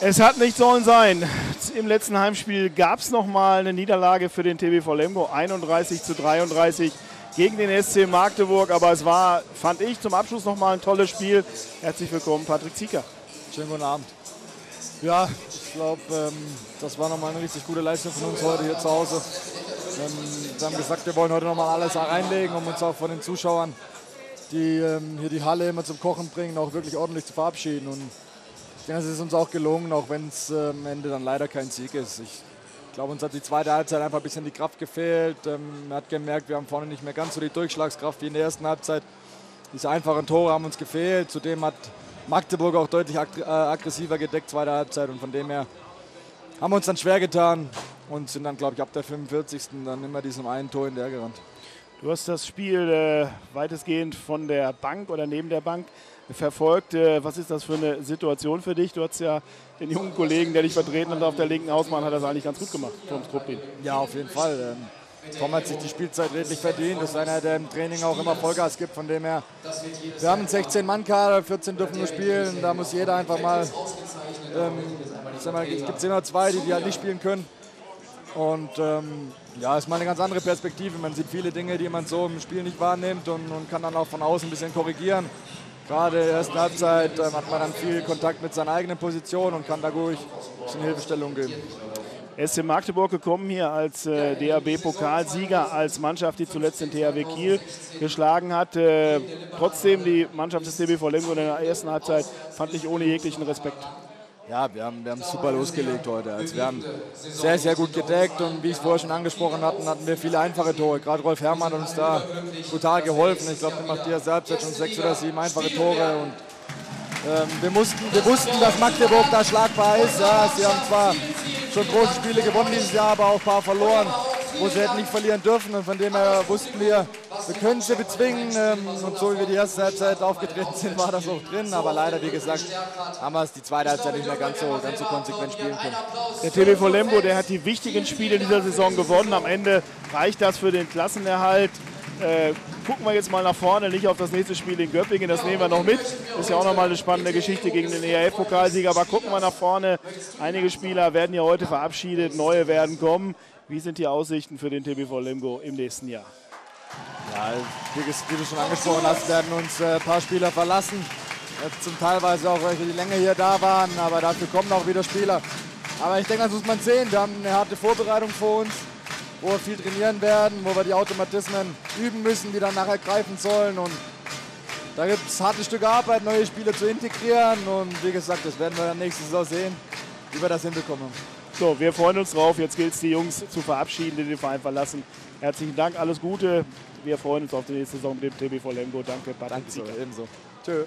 Es hat nicht sollen sein. Im letzten Heimspiel gab es nochmal eine Niederlage für den TBV Lemgo, 31 zu 33 gegen den SC Magdeburg. Aber es war, fand ich, zum Abschluss nochmal ein tolles Spiel. Herzlich willkommen, Patrick Zieker. Schönen guten Abend. Ja, ich glaube, ähm, das war nochmal eine richtig gute Leistung von uns heute hier zu Hause. Ähm, wir haben gesagt, wir wollen heute nochmal alles reinlegen, um uns auch von den Zuschauern, die ähm, hier die Halle immer zum Kochen bringen, auch wirklich ordentlich zu verabschieden. Und denke, es ist uns auch gelungen, auch wenn es äh, am Ende dann leider kein Sieg ist. Ich glaube, uns hat die zweite Halbzeit einfach ein bisschen die Kraft gefehlt. Ähm, man hat gemerkt, wir haben vorne nicht mehr ganz so die Durchschlagskraft wie in der ersten Halbzeit. Diese einfachen Tore haben uns gefehlt. Zudem hat Magdeburg auch deutlich äh, aggressiver gedeckt, zweite Halbzeit. Und von dem her haben wir uns dann schwer getan und sind dann, glaube ich, ab der 45. dann immer diesem einen Tor in der gerannt. Du hast das Spiel äh, weitestgehend von der Bank oder neben der Bank verfolgt. Äh, was ist das für eine Situation für dich? Du hast ja den jungen Kollegen, der dich vertreten hat auf der linken Hausmann, hat das eigentlich ganz gut gemacht, Tom Skruppin. Ja, auf jeden Fall. Ähm, Tom hat sich die Spielzeit redlich verdient. Das ist einer, der im Training auch immer Vollgas gibt. Von dem her, wir haben einen 16-Mann-Kader, 14 dürfen nur spielen. Da muss jeder einfach mal, ähm, ich sag mal, es gibt immer zwei, die, die halt nicht spielen können. Und ähm, ja, ist mal eine ganz andere Perspektive. Man sieht viele Dinge, die man so im Spiel nicht wahrnimmt und, und kann dann auch von außen ein bisschen korrigieren. Gerade in der ersten Halbzeit äh, hat man dann viel Kontakt mit seiner eigenen Position und kann da ruhig ein bisschen Hilfestellung geben. SC Magdeburg gekommen hier als äh, DAB-Pokalsieger, als Mannschaft, die zuletzt den THW Kiel geschlagen hat. Äh, trotzdem die Mannschaft des DBV Lemgo in der ersten Halbzeit fand ich ohne jeglichen Respekt. Ja, wir haben, wir haben super losgelegt heute. Also wir haben sehr, sehr gut gedeckt und wie ich es vorher schon angesprochen hatte, hatten wir viele einfache Tore. Gerade Rolf Herrmann hat uns da brutal geholfen. Ich glaube, er macht die selbst jetzt schon sechs oder sieben einfache Tore. Und, ähm, wir, mussten, wir wussten, dass Magdeburg da schlagbar ist. Ja, sie haben zwar schon große Spiele gewonnen dieses Jahr, aber auch ein paar verloren wo sie hätten nicht verlieren dürfen. Und von dem her wussten wir, wir können sie bezwingen. Ähm, und so wie wir die erste Halbzeit aufgetreten sind, war das auch drin. Aber leider, wie gesagt, haben wir es die zweite Halbzeit nicht mehr ganz so, ganz so konsequent spielen können. Der TBV Lembo, der hat die wichtigen Spiele dieser Saison gewonnen. Am Ende reicht das für den Klassenerhalt. Äh, gucken wir jetzt mal nach vorne, nicht auf das nächste Spiel in Göppingen, das nehmen wir noch mit. Ist ja auch nochmal eine spannende Geschichte gegen den ERF-Pokalsieger. Aber gucken wir nach vorne. Einige Spieler werden ja heute verabschiedet, neue werden kommen. Wie sind die Aussichten für den TBV Lemgo im nächsten Jahr? Ja, wie du schon angesprochen hast, werden uns ein äh, paar Spieler verlassen. Zum Teilweise auch welche, die länger hier da waren, aber dafür kommen auch wieder Spieler. Aber ich denke, das muss man sehen. Wir haben eine harte Vorbereitung vor uns, wo wir viel trainieren werden, wo wir die Automatismen üben müssen, die dann nachher greifen sollen. Und da gibt es harte Stücke Arbeit, neue Spieler zu integrieren. Und wie gesagt, das werden wir dann nächste Saison sehen, wie wir das hinbekommen. So, wir freuen uns drauf. Jetzt gilt es, die Jungs zu verabschieden, die den Verein verlassen. Herzlichen Dank, alles Gute. Wir freuen uns auf die nächste Saison mit dem TBV Lemgo. Danke, Patrick Danke so, ebenso. Tschö.